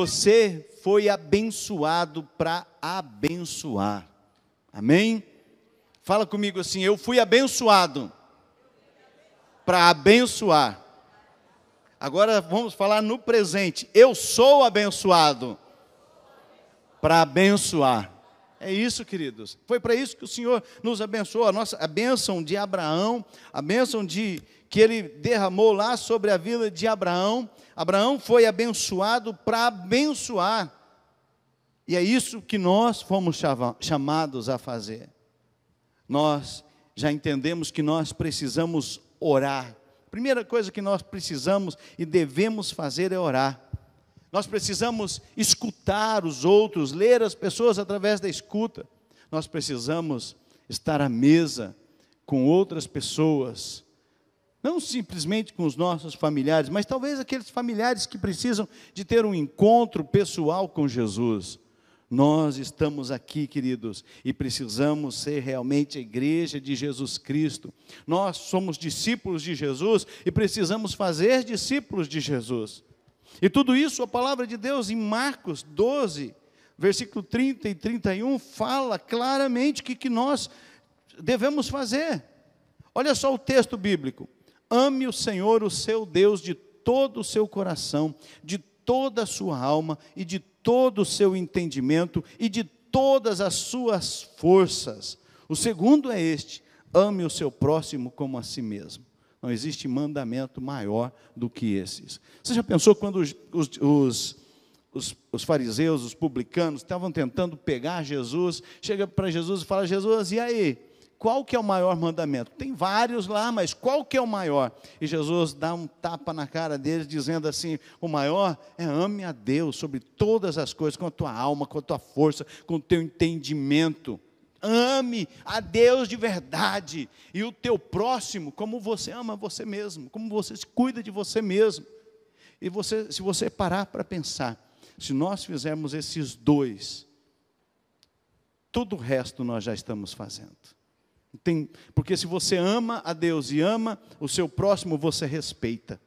você foi abençoado para abençoar. Amém? Fala comigo assim: eu fui abençoado para abençoar. Agora vamos falar no presente. Eu sou abençoado para abençoar. É isso, queridos. Foi para isso que o Senhor nos abençoou. A nossa a bênção de Abraão, a bênção de que ele derramou lá sobre a vida de Abraão. Abraão foi abençoado para abençoar. E é isso que nós fomos chamados a fazer. Nós já entendemos que nós precisamos orar. Primeira coisa que nós precisamos e devemos fazer é orar. Nós precisamos escutar os outros, ler as pessoas através da escuta. Nós precisamos estar à mesa com outras pessoas, não simplesmente com os nossos familiares, mas talvez aqueles familiares que precisam de ter um encontro pessoal com Jesus. Nós estamos aqui, queridos, e precisamos ser realmente a igreja de Jesus Cristo. Nós somos discípulos de Jesus e precisamos fazer discípulos de Jesus. E tudo isso, a palavra de Deus em Marcos 12, versículo 30 e 31, fala claramente o que, que nós devemos fazer. Olha só o texto bíblico. Ame o Senhor, o seu Deus, de todo o seu coração, de toda a sua alma e de todo o seu entendimento e de todas as suas forças. O segundo é este: ame o seu próximo como a si mesmo. Não existe mandamento maior do que esses. Você já pensou quando os, os, os, os fariseus, os publicanos, estavam tentando pegar Jesus, chega para Jesus e fala: Jesus, e aí? Qual que é o maior mandamento? Tem vários lá, mas qual que é o maior? E Jesus dá um tapa na cara deles, dizendo assim: o maior é ame a Deus sobre todas as coisas, com a tua alma, com a tua força, com o teu entendimento. Ame a Deus de verdade e o teu próximo como você ama você mesmo, como você se cuida de você mesmo. E você, se você parar para pensar, se nós fizermos esses dois, todo o resto nós já estamos fazendo. Tem, porque se você ama a Deus e ama o seu próximo, você respeita.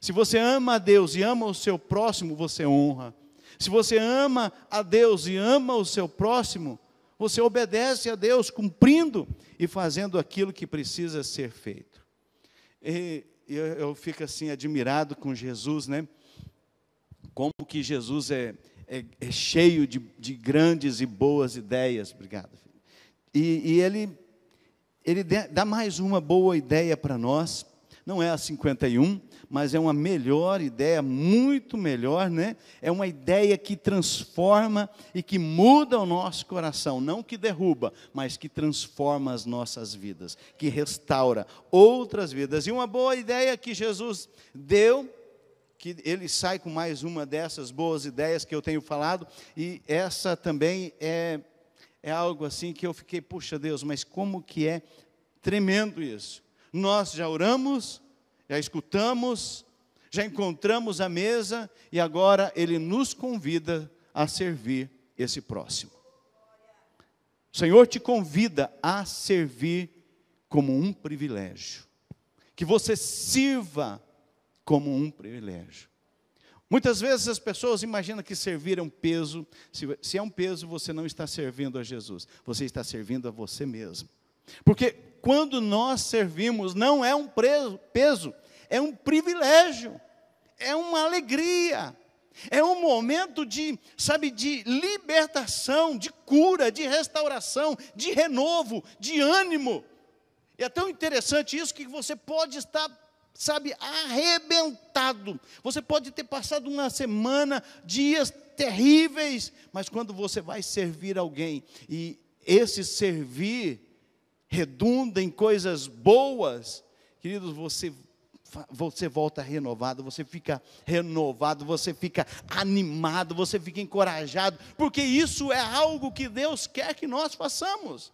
Se você ama a Deus e ama o seu próximo, você honra. Se você ama a Deus e ama o seu próximo, você obedece a Deus cumprindo e fazendo aquilo que precisa ser feito. E eu, eu fico assim admirado com Jesus, né? Como que Jesus é, é, é cheio de, de, grandes e boas ideias. Obrigado. E, e ele, ele dá mais uma boa ideia para nós. Não é a 51, mas é uma melhor ideia, muito melhor, né? É uma ideia que transforma e que muda o nosso coração, não que derruba, mas que transforma as nossas vidas, que restaura outras vidas. E uma boa ideia que Jesus deu, que ele sai com mais uma dessas boas ideias que eu tenho falado, e essa também é, é algo assim que eu fiquei, puxa Deus, mas como que é tremendo isso. Nós já oramos, já escutamos, já encontramos a mesa e agora ele nos convida a servir esse próximo. O Senhor te convida a servir como um privilégio. Que você sirva como um privilégio. Muitas vezes as pessoas imaginam que servir é um peso. Se, se, é um peso, você não está servindo a Jesus, você está servindo a você mesmo. Porque quando nós servimos, não é um peso, é um privilégio, é uma alegria, é um momento de, sabe, de libertação, de cura, de restauração, de renovo, de ânimo. E é tão interessante isso que você pode estar, sabe, arrebentado. Você pode ter passado uma semana, dias terríveis, mas quando você vai servir alguém e esse servir redunda em coisas boas, queridos, você você volta renovado, você fica renovado, você fica animado, você fica encorajado, porque isso é algo que Deus quer que nós façamos.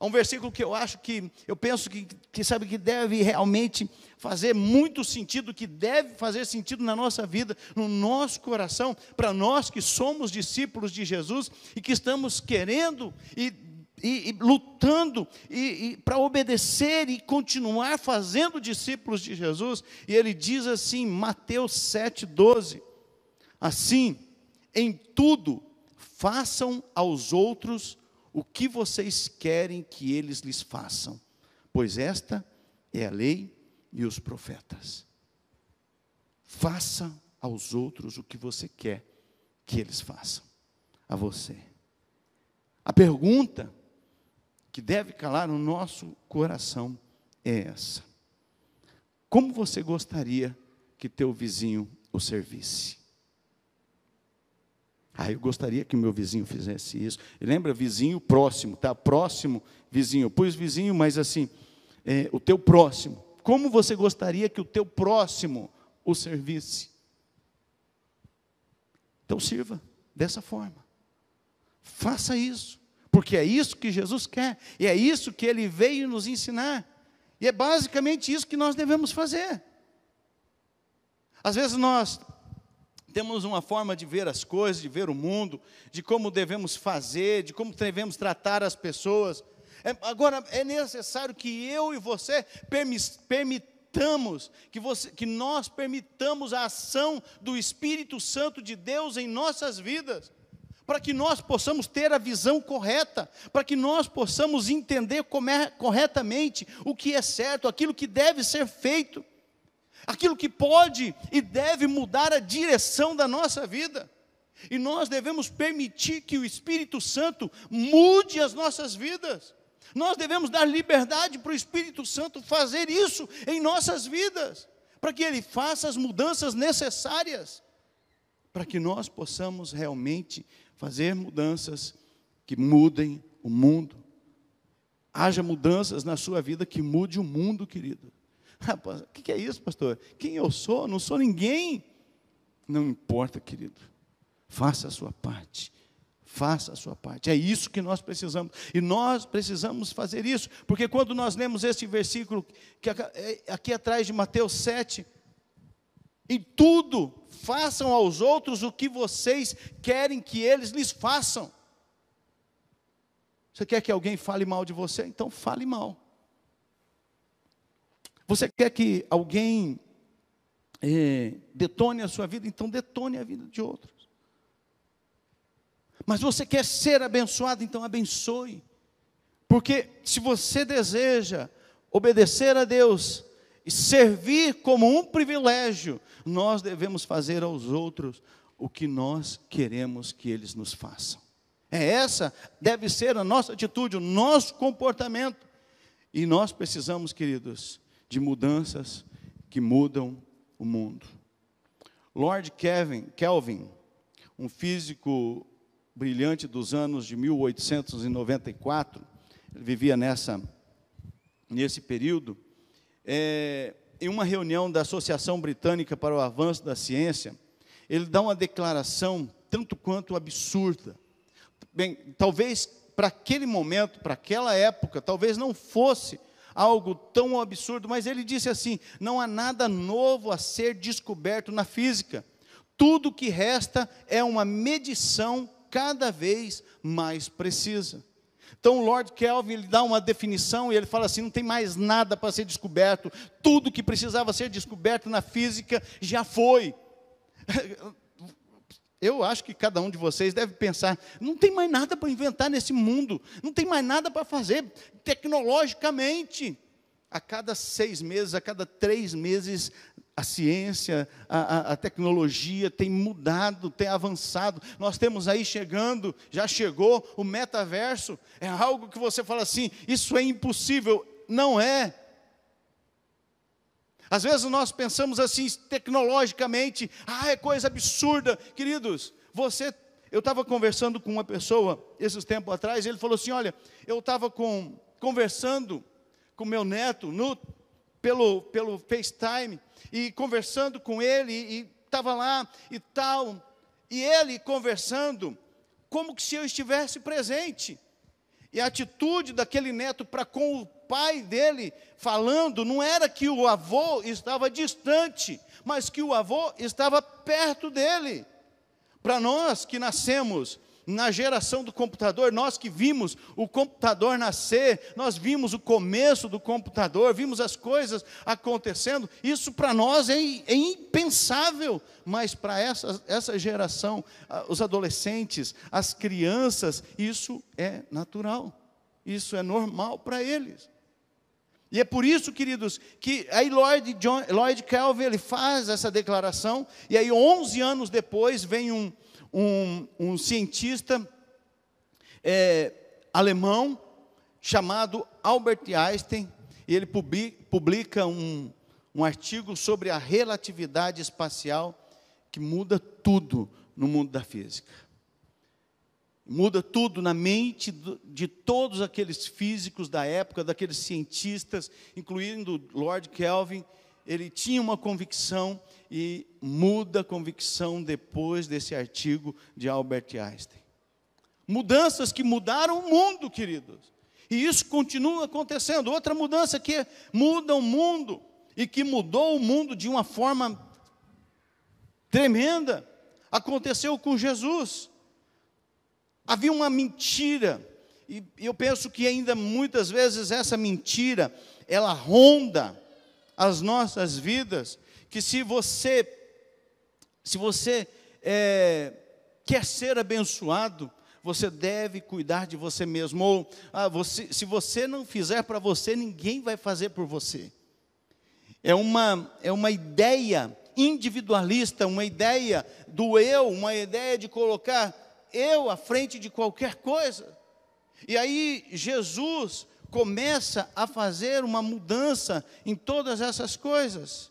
Há um versículo que eu acho que, eu penso que, que sabe que deve realmente fazer muito sentido, que deve fazer sentido na nossa vida, no nosso coração, para nós que somos discípulos de Jesus e que estamos querendo e e, e lutando e, e para obedecer e continuar fazendo discípulos de Jesus. E ele diz assim, Mateus 7,12: Assim, em tudo, façam aos outros o que vocês querem que eles lhes façam, pois esta é a lei e os profetas. Faça aos outros o que você quer que eles façam a você. A pergunta que deve calar no nosso coração é essa: Como você gostaria que teu vizinho o servisse? Ah, eu gostaria que o meu vizinho fizesse isso. E lembra, vizinho próximo, tá? Próximo vizinho. Pus vizinho, mas assim, é, o teu próximo. Como você gostaria que o teu próximo o servisse? Então sirva dessa forma. Faça isso, porque é isso que Jesus quer, e é isso que ele veio nos ensinar. E é basicamente isso que nós devemos fazer. Às vezes nós temos uma forma de ver as coisas, de ver o mundo, de como devemos fazer, de como devemos tratar as pessoas. É, agora, é necessário que eu e você permitamos que, você, que nós permitamos a ação do Espírito Santo de Deus em nossas vidas, para que nós possamos ter a visão correta, para que nós possamos entender é, corretamente o que é certo, aquilo que deve ser feito, aquilo que pode e deve mudar a direção da nossa vida. E nós devemos permitir que o Espírito Santo mude as nossas vidas. Nós devemos dar liberdade para o Espírito Santo fazer isso em nossas vidas, para que ele faça as mudanças necessárias, para que nós possamos realmente fazer mudanças que mudem o mundo. Haja mudanças na sua vida que mude o mundo, querido. O que é isso, pastor? Quem eu sou? Não sou ninguém. Não importa, querido. Faça a sua parte faça a sua parte. É isso que nós precisamos. E nós precisamos fazer isso, porque quando nós lemos este versículo, que é aqui atrás de Mateus 7, em tudo façam aos outros o que vocês querem que eles lhes façam. Você quer que alguém fale mal de você? Então fale mal. Você quer que alguém é, detone a sua vida? Então detone a vida de outros. Mas você quer ser abençoado, então abençoe. Porque se você deseja obedecer a Deus e servir como um privilégio, nós devemos fazer aos outros o que nós queremos que eles nos façam. É essa deve ser a nossa atitude, o nosso comportamento. E nós precisamos, queridos, de mudanças que mudam o mundo. Lord Kelvin, Kelvin um físico brilhante dos anos de 1894, ele vivia nessa, nesse período, é, em uma reunião da Associação Britânica para o Avanço da Ciência, ele dá uma declaração tanto quanto absurda. Bem, talvez para aquele momento, para aquela época, talvez não fosse algo tão absurdo, mas ele disse assim: não há nada novo a ser descoberto na física. Tudo que resta é uma medição cada vez mais precisa. Então, o Lord Kelvin ele dá uma definição e ele fala assim: não tem mais nada para ser descoberto, tudo que precisava ser descoberto na física já foi. Eu acho que cada um de vocês deve pensar: não tem mais nada para inventar nesse mundo, não tem mais nada para fazer tecnologicamente. A cada seis meses, a cada três meses, a ciência, a, a, a, tecnologia tem mudado, tem avançado. Nós temos aí chegando, já chegou o metaverso. É algo que você fala assim: isso é impossível. Não é. Às vezes nós pensamos assim, tecnologicamente, ah, é coisa absurda. Queridos, você. Eu estava conversando com uma pessoa esses tempos atrás, ele falou assim: olha, eu estava conversando com meu neto no, pelo, pelo FaceTime e conversando com ele, e estava lá e tal, e ele conversando, como que se eu estivesse presente. E a atitude daquele neto para com o pai dele, falando, não era que o avô estava distante, mas que o avô estava perto dele. Para nós que nascemos na geração do computador, nós que vimos o computador nascer, nós vimos o começo do computador, vimos as coisas acontecendo, isso para nós é, é, impensável, mas para essa, essa geração, os adolescentes, as crianças, isso é natural, isso é normal para eles. E é por isso, queridos, que aí Lloyd, John, Lloyd Calvin ele faz essa declaração, e aí 11 anos depois vem um, um, um cientista é, alemão chamado Albert Einstein, e ele publica um, um artigo sobre a relatividade espacial que muda tudo no mundo da física. Muda tudo na mente de todos aqueles físicos da época, daqueles cientistas, incluindo Lord Kelvin. Ele tinha uma convicção e muda a convicção depois desse artigo de Albert Einstein. Mudanças que mudaram o mundo, queridos. E isso continua acontecendo. Outra mudança que muda o mundo e que mudou o mundo de uma forma tremenda aconteceu com Jesus. Havia uma mentira, e eu penso que ainda muitas vezes essa mentira, ela ronda as nossas vidas, que se você, se você é, quer ser abençoado, você deve cuidar de você mesmo. Ou ah, você, se você não fizer para você, ninguém vai fazer por você. É uma, é uma ideia individualista, uma ideia do eu, uma ideia de colocar eu à frente de qualquer coisa. E aí Jesus começa a fazer uma mudança em todas essas coisas.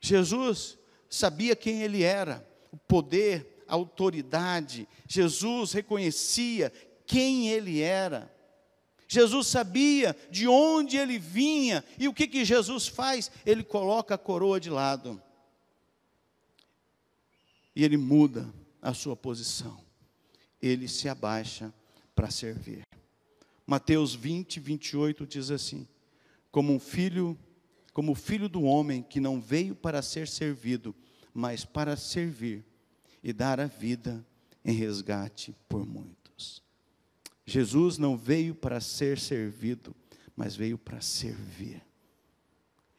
Jesus sabia quem ele era, o poder, a autoridade. Jesus reconhecia quem ele era. Jesus sabia de onde ele vinha, e o que, que Jesus faz? Ele coloca a coroa de lado, e ele muda a sua posição. Ele se abaixa para servir. Mateus 20, 28 diz assim: Como um filho, como o filho do homem que não veio para ser servido, mas para servir e dar a vida em resgate por muitos. Jesus não veio para ser servido, mas veio para servir.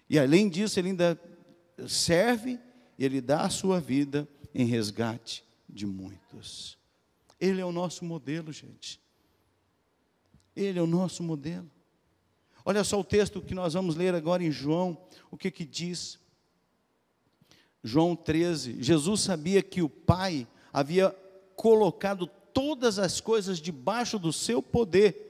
E além disso, ele ainda serve, ele dá a sua vida em resgate de muitos. Ele é o nosso modelo, gente. Ele é o nosso modelo. Olha só o texto que nós vamos ler agora em João, o que que diz? João 13. Jesus sabia que o Pai havia colocado todas as coisas debaixo do seu poder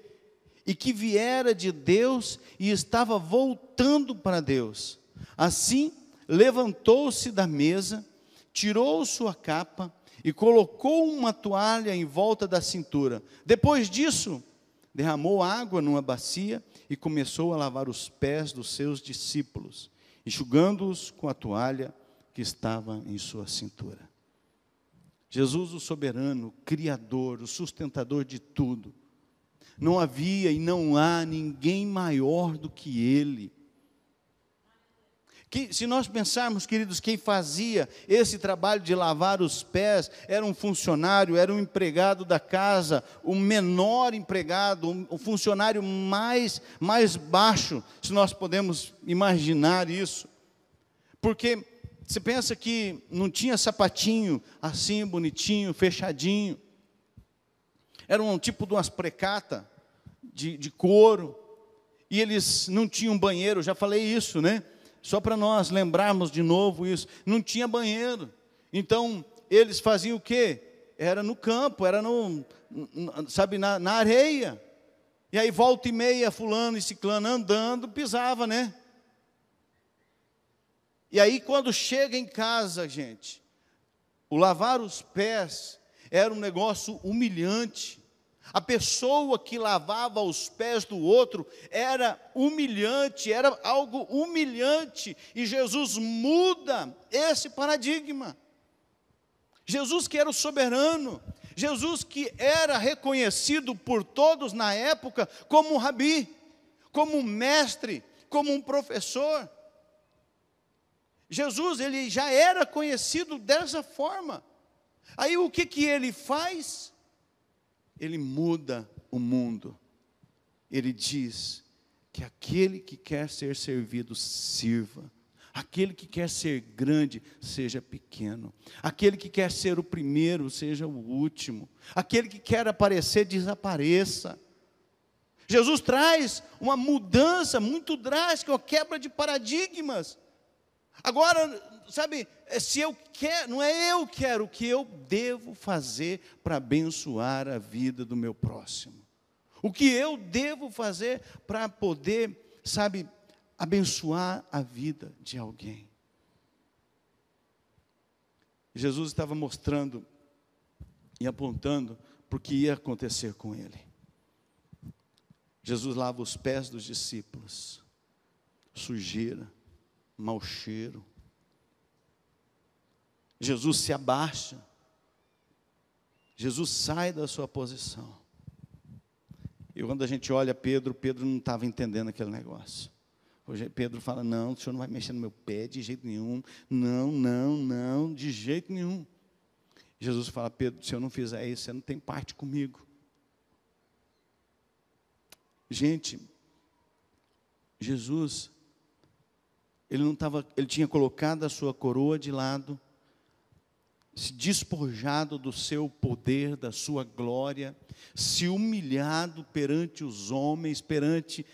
e que viera de Deus e estava voltando para Deus. Assim, levantou-se da mesa, tirou sua capa e colocou uma toalha em volta da cintura. Depois disso, derramou água numa bacia e começou a lavar os pés dos seus discípulos, enxugando-os com a toalha que estava em sua cintura. Jesus, o soberano, o criador, o sustentador de tudo. Não havia e não há ninguém maior do que ele. Que, se nós pensarmos, queridos, quem fazia esse trabalho de lavar os pés era um funcionário, era um empregado da casa, o menor empregado, um, o funcionário mais, mais baixo, se nós podemos imaginar isso. Porque você pensa que não tinha sapatinho assim, bonitinho, fechadinho. Era um tipo de umas precata de, de couro. E eles não tinham banheiro, já falei isso, né? Só para nós lembrarmos de novo isso. Não tinha banheiro. Então, eles faziam o quê? Era no campo, era no, sabe, na, na areia. E aí, volta e meia, fulano e ciclano andando, pisava, né? E aí, quando chega em casa, gente, o lavar os pés era um negócio humilhante. A pessoa que lavava os pés do outro era humilhante, era algo humilhante, e Jesus muda esse paradigma. Jesus que era o soberano, Jesus que era reconhecido por todos na época como um rabi, como um mestre, como um professor. Jesus, ele já era conhecido dessa forma. Aí o que que ele faz? Ele muda o mundo. Ele diz que aquele que quer ser servido, sirva. Aquele que quer ser grande, seja pequeno. Aquele que quer ser o primeiro, seja o último. Aquele que quer aparecer, desapareça. Jesus traz uma mudança muito drástica, uma quebra de paradigmas. Agora, sabe, se eu quero, não é eu que quero, o que eu devo fazer para abençoar a vida do meu próximo. O que eu devo fazer para poder, sabe, abençoar a vida de alguém. Jesus estava mostrando e apontando para o que ia acontecer com ele. Jesus lava os pés dos discípulos, sujeira, mau cheiro. Jesus se abaixa, Jesus sai da sua posição. E quando a gente olha Pedro, Pedro não estava entendendo aquele negócio. Hoje Pedro fala: Não, o senhor não vai mexer no meu pé de jeito nenhum. Não, não, não, de jeito nenhum. Jesus fala: Pedro, se eu não fizer isso, você não tem parte comigo. Gente, Jesus, ele não estava, ele tinha colocado a sua coroa de lado, se despojado do seu poder, da sua glória, se humilhado perante os homens, perante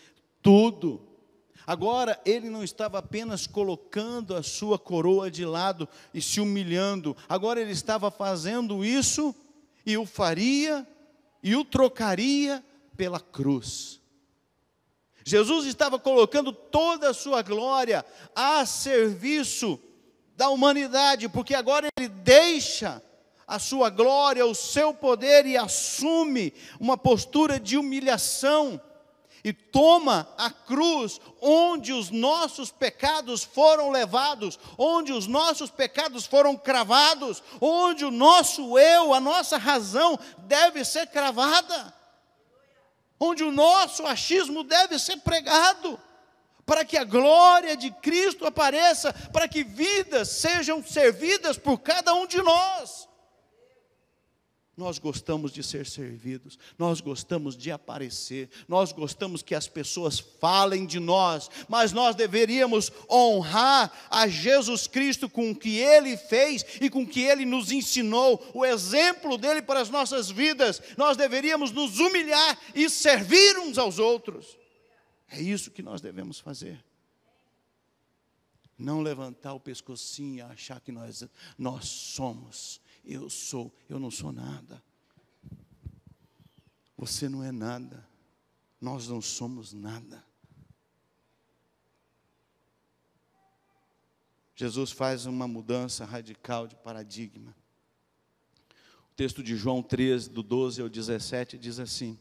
tudo Agora, ele não estava apenas colocando a sua coroa de lado e se humilhando, agora ele estava fazendo isso e o faria e o trocaria pela cruz. Jesus estava colocando toda a sua glória a serviço da humanidade, porque agora ele deixa a sua glória, o seu poder e assume uma postura de humilhação e toma a cruz onde os nossos pecados foram levados, onde os nossos pecados foram cravados, onde o nosso eu, a nossa razão deve ser cravada, onde o nosso achismo deve ser pregado, para que a glória de Cristo apareça, para que vidas sejam servidas por cada um de nós. Nós gostamos de ser servidos, nós gostamos de aparecer, nós gostamos que as pessoas falem de nós, mas nós deveríamos honrar a Jesus Cristo com o que ele fez e com o que ele nos ensinou, o exemplo dele para as nossas vidas. Nós deveríamos nos humilhar e servir uns aos outros. É isso que nós devemos fazer. Não levantar o pescocinho e achar que nós, nós somos eu sou, eu não sou nada. Você não é nada. Nós não somos nada. Jesus faz uma mudança radical de paradigma. O texto de João 13, do 12 ao 17, diz assim: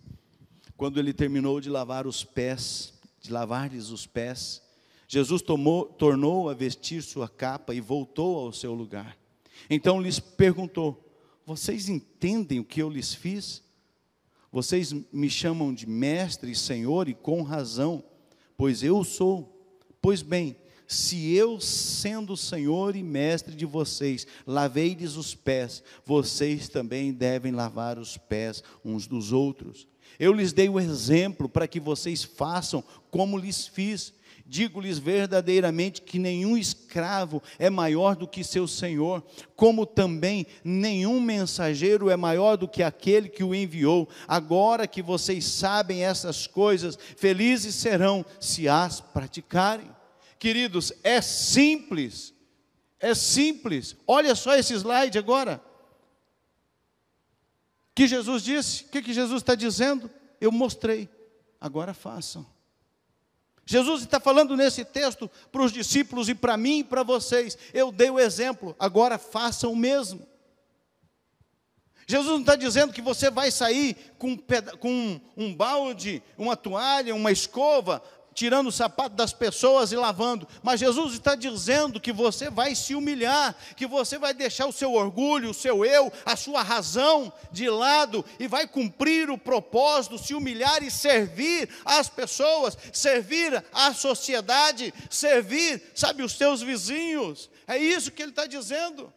Quando ele terminou de lavar os pés, de lavar-lhes os pés, Jesus tomou, tornou a vestir sua capa e voltou ao seu lugar. Então lhes perguntou: Vocês entendem o que eu lhes fiz? Vocês me chamam de mestre e senhor, e com razão, pois eu sou. Pois bem, se eu, sendo senhor e mestre de vocês, lavei-lhes os pés, vocês também devem lavar os pés uns dos outros. Eu lhes dei o exemplo para que vocês façam como lhes fiz. Digo-lhes verdadeiramente que nenhum escravo é maior do que seu senhor, como também nenhum mensageiro é maior do que aquele que o enviou. Agora que vocês sabem essas coisas, felizes serão se as praticarem. Queridos, é simples, é simples. Olha só esse slide agora. Que Jesus disse, o que, que Jesus está dizendo? Eu mostrei, agora façam. Jesus está falando nesse texto para os discípulos e para mim e para vocês. Eu dei o exemplo, agora façam o mesmo. Jesus não está dizendo que você vai sair com, com um balde, uma toalha, uma escova, tirando o sapato das pessoas e lavando. Mas Jesus está dizendo que você vai se humilhar, que você vai deixar o seu orgulho, o seu eu, a sua razão de lado e vai cumprir o propósito, se humilhar e servir as pessoas, servir a sociedade, servir, sabe, os seus vizinhos. É isso que ele está dizendo.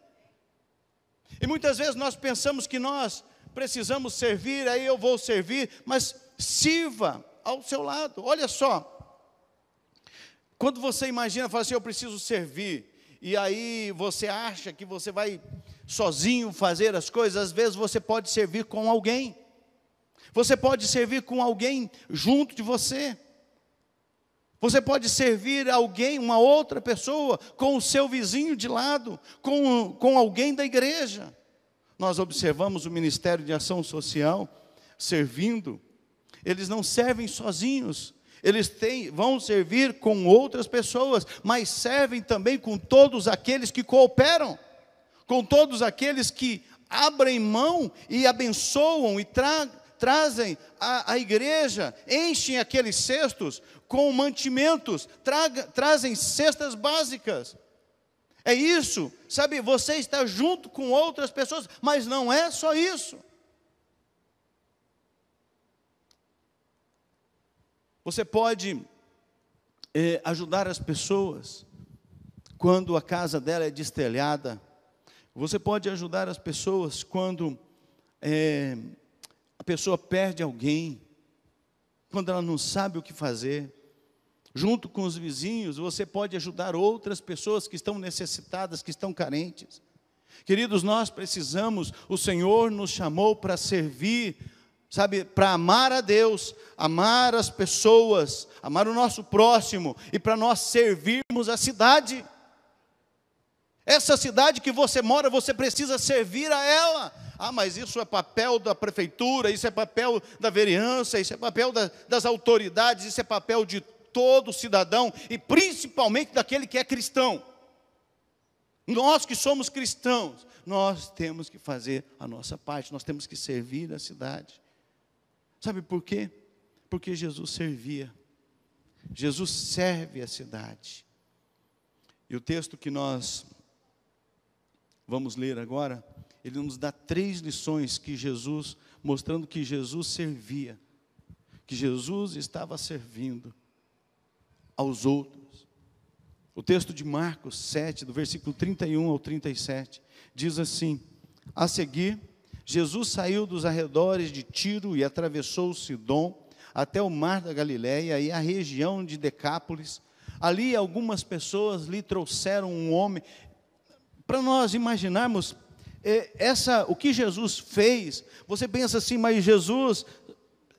E muitas vezes nós pensamos que nós precisamos servir, aí eu vou servir, mas sirva ao seu lado. Olha só, quando você imagina, fala assim, eu preciso servir, e aí você acha que você vai sozinho fazer as coisas, às vezes você pode servir com alguém. Você pode servir com alguém junto de você. Você pode servir alguém, uma outra pessoa, com o seu vizinho de lado, com, com alguém da igreja. Nós observamos o Ministério de Ação Social servindo. Eles não servem sozinhos, eles têm, vão servir com outras pessoas, mas servem também com todos aqueles que cooperam, com todos aqueles que abrem mão e abençoam e tra trazem a, a igreja, enchem aqueles cestos com mantimentos, trazem cestas básicas. É isso, sabe? Você está junto com outras pessoas, mas não é só isso. Você pode é, ajudar as pessoas quando a casa dela é destelhada. Você pode ajudar as pessoas quando é, a pessoa perde alguém, quando ela não sabe o que fazer junto com os vizinhos, você pode ajudar outras pessoas que estão necessitadas, que estão carentes. Queridos, nós precisamos, o Senhor nos chamou para servir, sabe, para amar a Deus, amar as pessoas, amar o nosso próximo e para nós servirmos a cidade. Essa cidade que você mora, você precisa servir a ela. Ah, mas isso é papel da prefeitura, isso é papel da vereança, isso é papel da, das autoridades, isso é papel de todo cidadão e principalmente daquele que é cristão. Nós que somos cristãos, nós temos que fazer a nossa parte, nós temos que servir a cidade. Sabe por quê? Porque Jesus servia. Jesus serve a cidade. E o texto que nós vamos ler agora, ele nos dá três lições que Jesus, mostrando que Jesus servia, que Jesus estava servindo aos outros. O texto de Marcos 7, do versículo 31 ao 37, diz assim: A seguir, Jesus saiu dos arredores de Tiro e atravessou Sidom até o mar da Galiléia e a região de Decápolis. Ali algumas pessoas lhe trouxeram um homem. Para nós imaginarmos é, essa, o que Jesus fez, você pensa assim, mas Jesus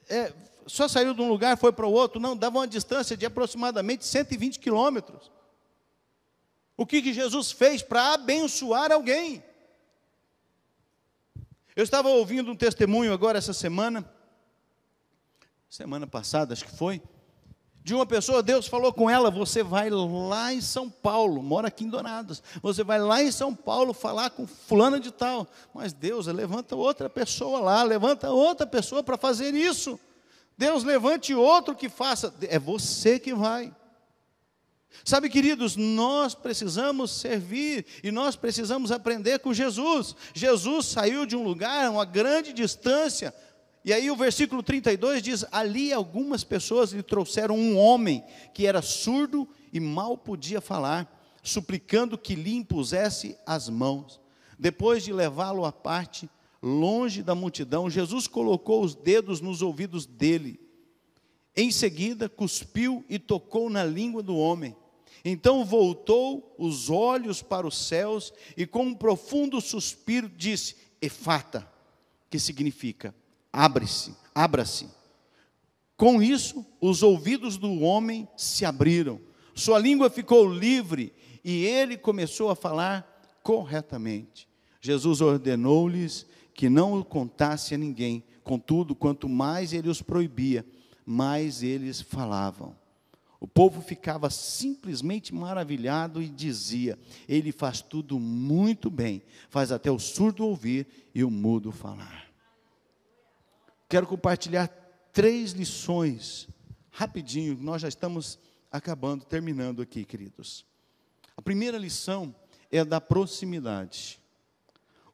é, só saiu de um lugar, foi para o outro, não, dava uma distância de aproximadamente 120 quilômetros. O que, que Jesus fez para abençoar alguém? Eu estava ouvindo um testemunho agora essa semana, semana passada, acho que foi, de uma pessoa, Deus falou com ela: você vai lá em São Paulo, mora aqui em Donados, você vai lá em São Paulo falar com fulana de tal. Mas Deus, levanta outra pessoa lá, levanta outra pessoa para fazer isso. Deus levante outro que faça, é você que vai. Sabe, queridos, nós precisamos servir e nós precisamos aprender com Jesus. Jesus saiu de um lugar, uma grande distância, e aí o versículo 32 diz: Ali algumas pessoas lhe trouxeram um homem que era surdo e mal podia falar, suplicando que lhe impusesse as mãos. Depois de levá-lo à parte, longe da multidão, Jesus colocou os dedos nos ouvidos dele. Em seguida, cuspiu e tocou na língua do homem. Então voltou os olhos para os céus e, com um profundo suspiro, disse: Efata, que significa abre-se, abra-se. Com isso, os ouvidos do homem se abriram, sua língua ficou livre e ele começou a falar corretamente. Jesus ordenou-lhes que não o contasse a ninguém. Contudo, quanto mais ele os proibia, mais eles falavam. O povo ficava simplesmente maravilhado e dizia: Ele faz tudo muito bem, faz até o surdo ouvir e o mudo falar. Quero compartilhar três lições, rapidinho, nós já estamos acabando, terminando aqui, queridos. A primeira lição é da proximidade.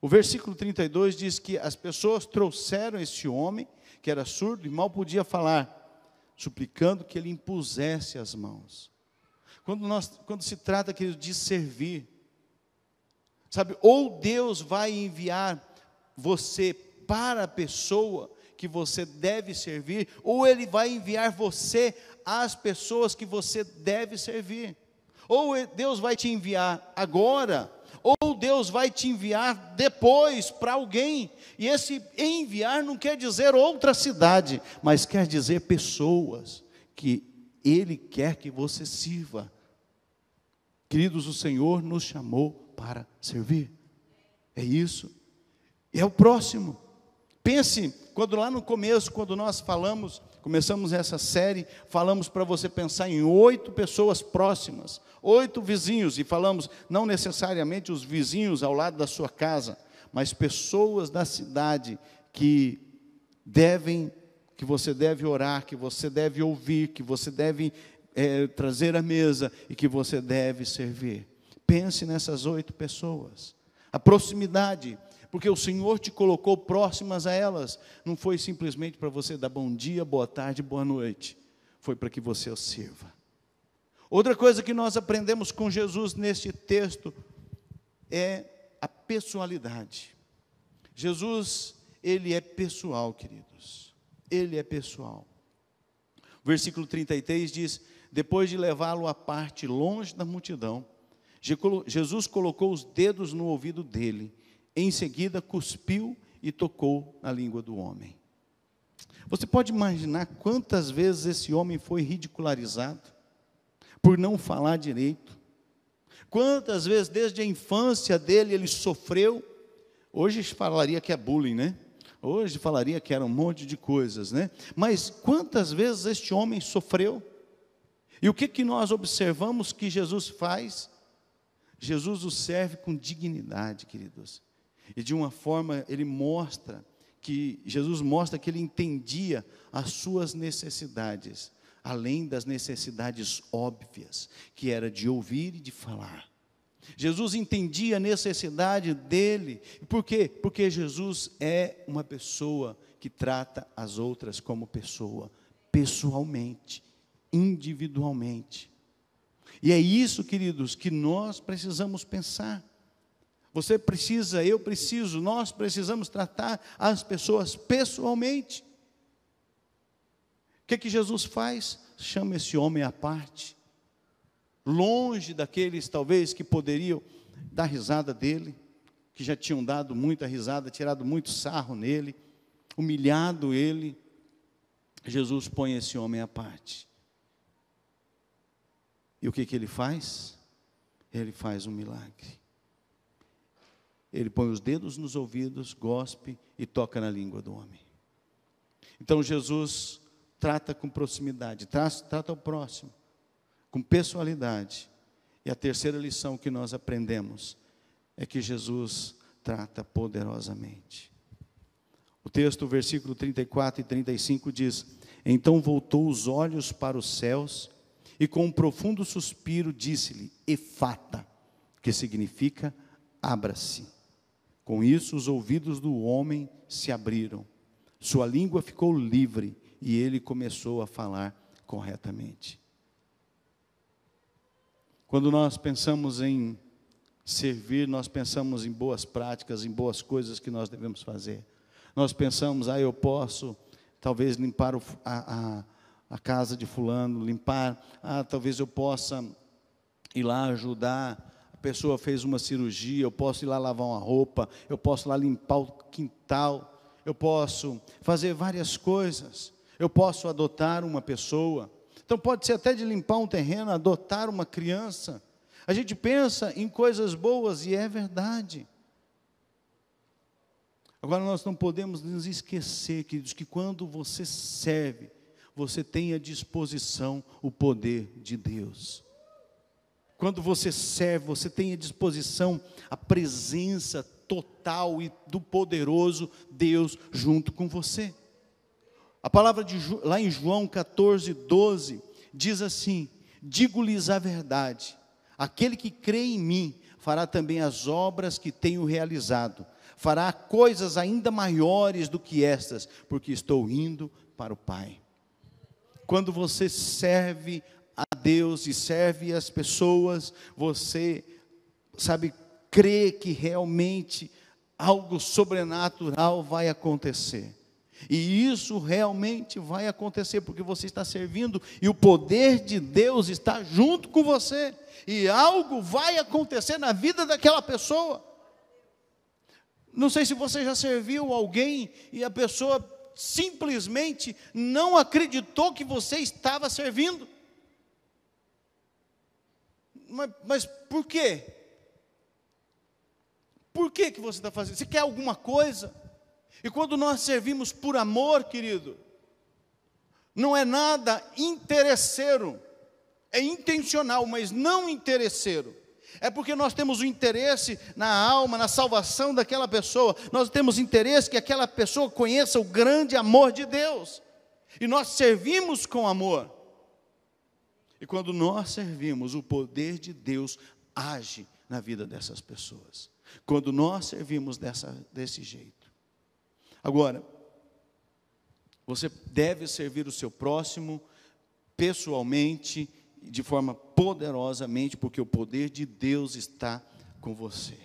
O versículo 32 diz que as pessoas trouxeram esse homem, que era surdo e mal podia falar, suplicando que ele impusesse as mãos. Quando, nós, quando se trata querido, de servir, sabe, ou Deus vai enviar você para a pessoa que você deve servir, ou Ele vai enviar você às pessoas que você deve servir. Ou Deus vai te enviar agora, ou Deus vai te enviar depois para alguém. E esse enviar não quer dizer outra cidade, mas quer dizer pessoas que Ele quer que você sirva. Queridos, o Senhor nos chamou para servir. É isso. É o próximo. Pense, quando lá no começo, quando nós falamos, começamos essa série, falamos para você pensar em oito pessoas próximas, oito vizinhos, e falamos não necessariamente os vizinhos ao lado da sua casa, mas pessoas da cidade que devem, que você deve orar, que você deve ouvir, que você deve é, trazer à mesa e que você deve servir. Pense nessas oito pessoas. A proximidade porque o Senhor te colocou próximas a elas. Não foi simplesmente para você dar bom dia, boa tarde, boa noite. Foi para que você os sirva. Outra coisa que nós aprendemos com Jesus neste texto é a pessoalidade. Jesus, ele é pessoal, queridos. Ele é pessoal. Versículo 33 diz: Depois de levá-lo à parte longe da multidão, Jesus colocou os dedos no ouvido dele em seguida, cuspiu e tocou na língua do homem. Você pode imaginar quantas vezes esse homem foi ridicularizado por não falar direito? Quantas vezes, desde a infância dele, ele sofreu? Hoje falaria que é bullying, né? Hoje falaria que era um monte de coisas, né? Mas quantas vezes este homem sofreu? E o que, que nós observamos que Jesus faz? Jesus o serve com dignidade, queridos. E de uma forma, ele mostra que Jesus mostra que ele entendia as suas necessidades, além das necessidades óbvias, que era de ouvir e de falar. Jesus entendia a necessidade dele. Por quê? Porque Jesus é uma pessoa que trata as outras como pessoa, pessoalmente, individualmente. E é isso, queridos, que nós precisamos pensar. Você precisa, eu preciso, nós precisamos tratar as pessoas pessoalmente. O que, que Jesus faz? Chama esse homem à parte, longe daqueles talvez que poderiam dar risada dele, que já tinham dado muita risada, tirado muito sarro nele, humilhado ele. Jesus põe esse homem à parte. E o que, que ele faz? Ele faz um milagre ele põe os dedos nos ouvidos, gospe e toca na língua do homem. Então Jesus trata com proximidade, trata, o próximo, com pessoalidade. E a terceira lição que nós aprendemos é que Jesus trata poderosamente. O texto, versículo 34 e 35 diz: Então voltou os olhos para os céus e com um profundo suspiro disse-lhe: Efata, que significa abra-se. Com isso, os ouvidos do homem se abriram, sua língua ficou livre e ele começou a falar corretamente. Quando nós pensamos em servir, nós pensamos em boas práticas, em boas coisas que nós devemos fazer. Nós pensamos, ah, eu posso talvez limpar a, a, a casa de fulano, limpar, ah, talvez eu possa ir lá ajudar pessoa fez uma cirurgia, eu posso ir lá lavar uma roupa, eu posso ir lá limpar o quintal, eu posso fazer várias coisas, eu posso adotar uma pessoa. Então pode ser até de limpar um terreno, adotar uma criança. A gente pensa em coisas boas e é verdade. Agora nós não podemos nos esquecer, queridos, que quando você serve, você tem à disposição o poder de Deus. Quando você serve, você tem à disposição a presença total e do poderoso Deus junto com você. A palavra de, lá em João 14, 12, diz assim: Digo-lhes a verdade, aquele que crê em mim fará também as obras que tenho realizado, fará coisas ainda maiores do que estas, porque estou indo para o Pai. Quando você serve Deus e serve as pessoas, você, sabe, crê que realmente algo sobrenatural vai acontecer. E isso realmente vai acontecer, porque você está servindo e o poder de Deus está junto com você, e algo vai acontecer na vida daquela pessoa. Não sei se você já serviu alguém e a pessoa simplesmente não acreditou que você estava servindo. Mas, mas por quê? Por que, que você está fazendo? Você quer alguma coisa? E quando nós servimos por amor, querido, não é nada interesseiro, é intencional, mas não interesseiro. É porque nós temos o interesse na alma, na salvação daquela pessoa, nós temos interesse que aquela pessoa conheça o grande amor de Deus, e nós servimos com amor. E quando nós servimos, o poder de Deus age na vida dessas pessoas. Quando nós servimos dessa, desse jeito. Agora, você deve servir o seu próximo pessoalmente, de forma poderosamente, porque o poder de Deus está com você.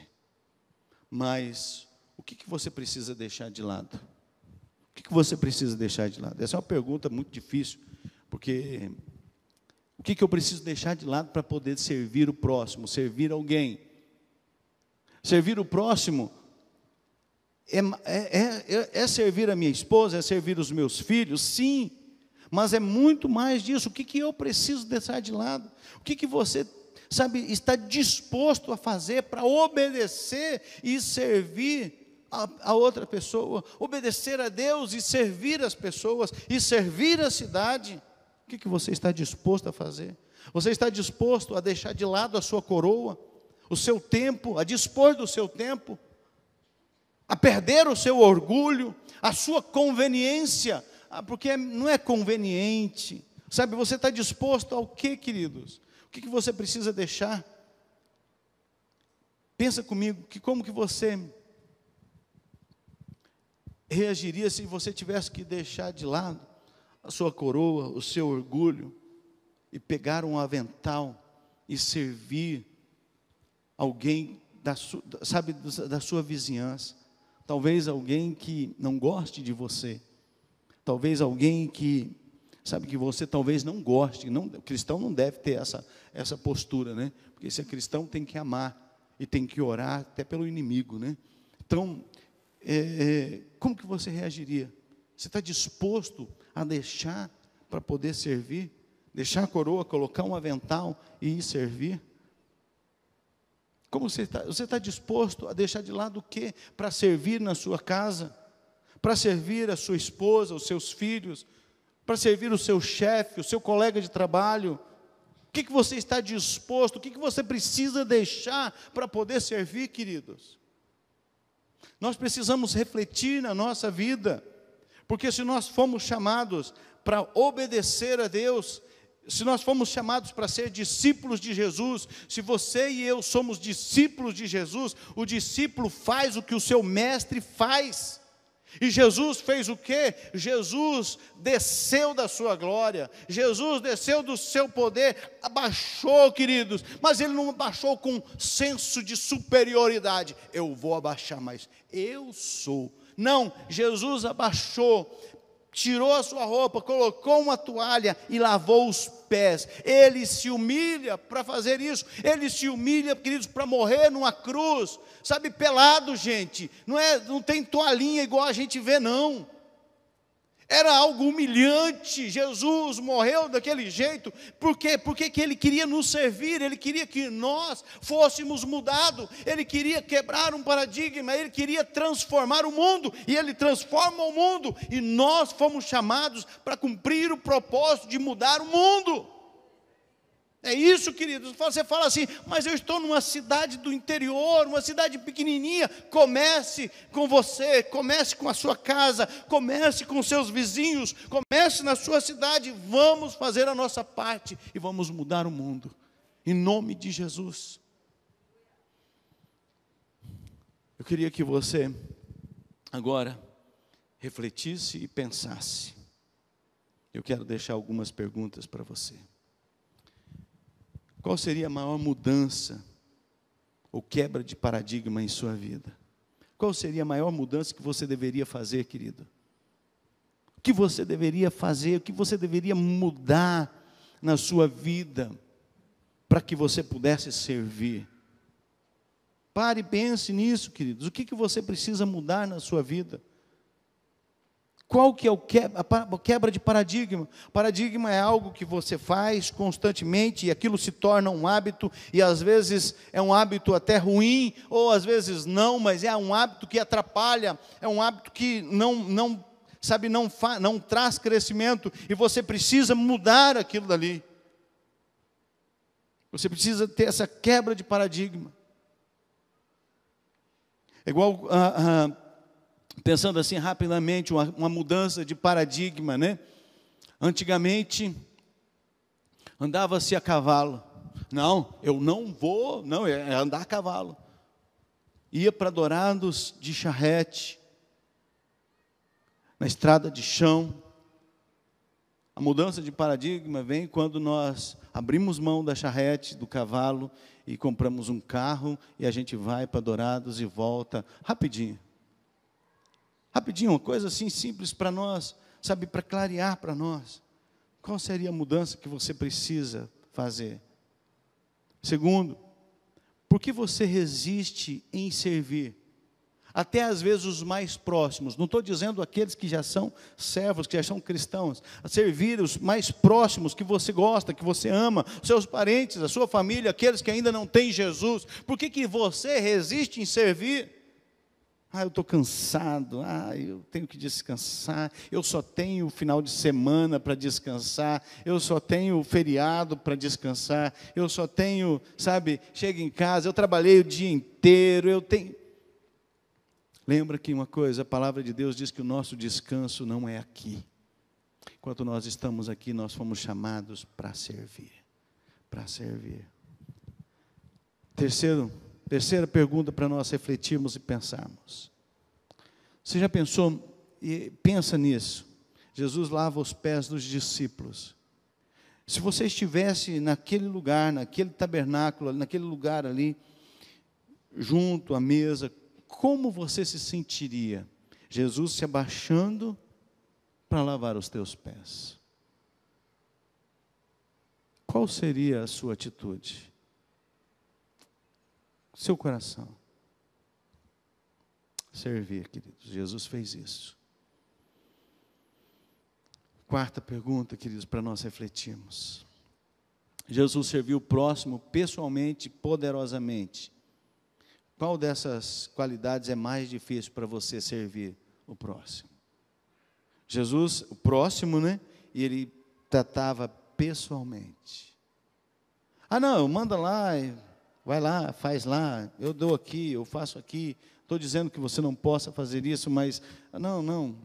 Mas o que, que você precisa deixar de lado? O que, que você precisa deixar de lado? Essa é uma pergunta muito difícil, porque o que, que eu preciso deixar de lado para poder servir o próximo, servir alguém? Servir o próximo é, é, é, é, servir a minha esposa, é servir os meus filhos, sim, mas é muito mais disso. O que, que eu preciso deixar de lado? O que, que você, sabe, está disposto a fazer para obedecer e servir a, a, outra pessoa? Obedecer a Deus e servir as pessoas e servir a cidade? Que, que você está disposto a fazer? Você está disposto a deixar de lado a sua coroa, o seu tempo, a dispor do seu tempo? a perder o seu orgulho, a sua conveniência, ah, porque não é conveniente. Sabe, você está disposto ao que, queridos? O que, que você precisa deixar? Pensa comigo, que como que você reagiria se você tivesse que deixar de lado a sua coroa, o seu orgulho, e pegar um avental e servir alguém da, sabe, da sua vizinhança? Talvez alguém que não goste de você. Talvez alguém que sabe que você talvez não goste. Não, o cristão não deve ter essa, essa postura, né? Porque se é cristão tem que amar e tem que orar até pelo inimigo, né? Então, é, é, como que você reagiria? Você está disposto a deixar para poder servir? Deixar a coroa, colocar um avental e ir servir? Como você está? Você está disposto a deixar de lado o quê? Para servir na sua casa, para servir a sua esposa, os seus filhos, para servir o seu chefe, o seu colega de trabalho. O que, que você está disposto? O que, que você precisa deixar para poder servir, queridos? Nós precisamos refletir na nossa vida, porque se nós fomos chamados para obedecer a Deus, se nós fomos chamados para ser discípulos de Jesus, se você e eu somos discípulos de Jesus, o discípulo faz o que o seu mestre faz. E Jesus fez o que? Jesus desceu da sua glória, Jesus desceu do seu poder, abaixou, queridos, mas ele não abaixou com senso de superioridade. Eu vou abaixar, mas eu sou. Não, Jesus abaixou tirou a sua roupa, colocou uma toalha e lavou os pés. Ele se humilha para fazer isso. Ele se humilha, queridos, para morrer numa cruz. Sabe, pelado, gente. Não é, não tem toalhinha igual a gente vê não. Era algo humilhante. Jesus morreu daquele jeito. Por quê? Porque que ele queria nos servir, ele queria que nós fôssemos mudados, ele queria quebrar um paradigma, ele queria transformar o mundo, e ele transforma o mundo, e nós fomos chamados para cumprir o propósito de mudar o mundo. É isso, queridos. Você fala assim, mas eu estou numa cidade do interior, uma cidade pequenininha. Comece com você, comece com a sua casa, comece com seus vizinhos, comece na sua cidade. Vamos fazer a nossa parte e vamos mudar o mundo. Em nome de Jesus. Eu queria que você agora refletisse e pensasse. Eu quero deixar algumas perguntas para você. Qual seria a maior mudança ou quebra de paradigma em sua vida? Qual seria a maior mudança que você deveria fazer, querido? O que você deveria fazer, o que você deveria mudar na sua vida para que você pudesse servir? Pare e pense nisso, queridos. O que, que você precisa mudar na sua vida? Qual que é o quebra, de paradigma? Paradigma é algo que você faz constantemente e aquilo se torna um hábito e às vezes é um hábito até ruim ou às vezes não, mas é um hábito que atrapalha, é um hábito que não não sabe não fa, não traz crescimento e você precisa mudar aquilo dali. Você precisa ter essa quebra de paradigma. É igual ah, ah, pensando assim rapidamente, uma, uma mudança de paradigma, né? Antigamente, andava-se a cavalo. Não, eu não vou, não, é andar a cavalo. Ia para Dourados de charrete, na estrada de chão. A mudança de paradigma vem quando nós abrimos mão da charrete, do cavalo, e compramos um carro, e a gente vai para Dourados e volta rapidinho. Rapidinho, uma coisa assim simples para nós, sabe, para clarear para nós. Qual seria a mudança que você precisa fazer? Segundo, por que você resiste em servir? Até às vezes os mais próximos, não estou dizendo aqueles que já são servos, que já são cristãos, a servir os mais próximos que você gosta, que você ama, seus parentes, a sua família, aqueles que ainda não têm Jesus. Por que, que você resiste em servir? Ah, eu estou cansado. Ah, eu tenho que descansar. Eu só tenho o final de semana para descansar. Eu só tenho o feriado para descansar. Eu só tenho, sabe, chega em casa, eu trabalhei o dia inteiro. Eu tenho. Lembra que uma coisa, a palavra de Deus diz que o nosso descanso não é aqui. Enquanto nós estamos aqui, nós fomos chamados para servir. Para servir. Terceiro, Terceira pergunta para nós refletirmos e pensarmos. Você já pensou, e pensa nisso. Jesus lava os pés dos discípulos. Se você estivesse naquele lugar, naquele tabernáculo, naquele lugar ali, junto à mesa, como você se sentiria? Jesus se abaixando para lavar os teus pés. Qual seria a sua atitude? Seu coração. Servir, queridos. Jesus fez isso. Quarta pergunta, queridos, para nós refletirmos. Jesus serviu o próximo pessoalmente, poderosamente. Qual dessas qualidades é mais difícil para você servir o próximo? Jesus, o próximo, né? E ele tratava pessoalmente. Ah, não, manda lá, Vai lá, faz lá, eu dou aqui, eu faço aqui. Estou dizendo que você não possa fazer isso, mas não, não,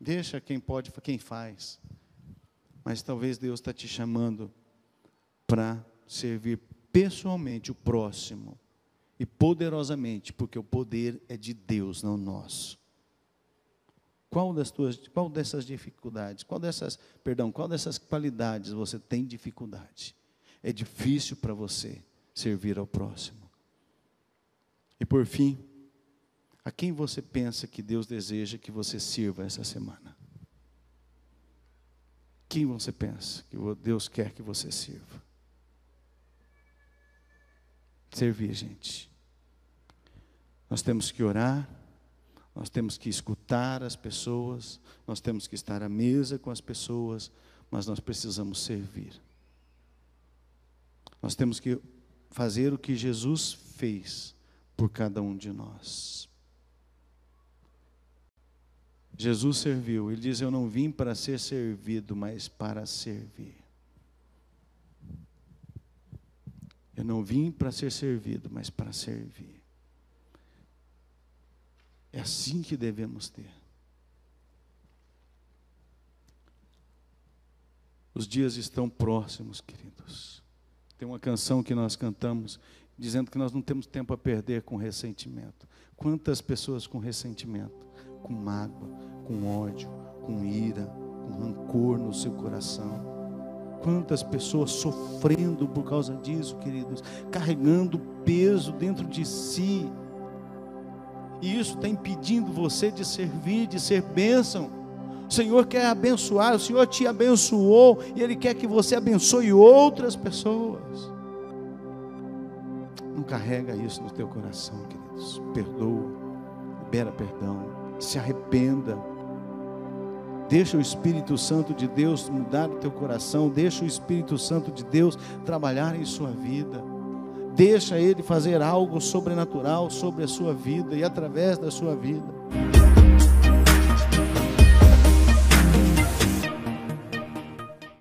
deixa quem pode, quem faz. Mas talvez Deus está te chamando para servir pessoalmente o próximo e poderosamente, porque o poder é de Deus, não nosso. Qual das tuas, qual dessas dificuldades, qual dessas, perdão, qual dessas qualidades você tem dificuldade? É difícil para você servir ao próximo. E por fim, a quem você pensa que Deus deseja que você sirva essa semana? Quem você pensa que Deus quer que você sirva? Servir, gente. Nós temos que orar, nós temos que escutar as pessoas, nós temos que estar à mesa com as pessoas, mas nós precisamos servir. Nós temos que fazer o que Jesus fez por cada um de nós. Jesus serviu, ele diz: Eu não vim para ser servido, mas para servir. Eu não vim para ser servido, mas para servir. É assim que devemos ter. Os dias estão próximos, queridos. Tem uma canção que nós cantamos dizendo que nós não temos tempo a perder com ressentimento. Quantas pessoas com ressentimento, com mágoa, com ódio, com ira, com rancor no seu coração. Quantas pessoas sofrendo por causa disso, queridos, carregando peso dentro de si. E isso está impedindo você de servir, de ser bênção. O Senhor quer abençoar, o Senhor te abençoou e Ele quer que você abençoe outras pessoas. Não carrega isso no teu coração, queridos. Perdoa, libera perdão, se arrependa. Deixa o Espírito Santo de Deus mudar o teu coração, deixa o Espírito Santo de Deus trabalhar em sua vida. Deixa ele fazer algo sobrenatural sobre a sua vida e através da sua vida.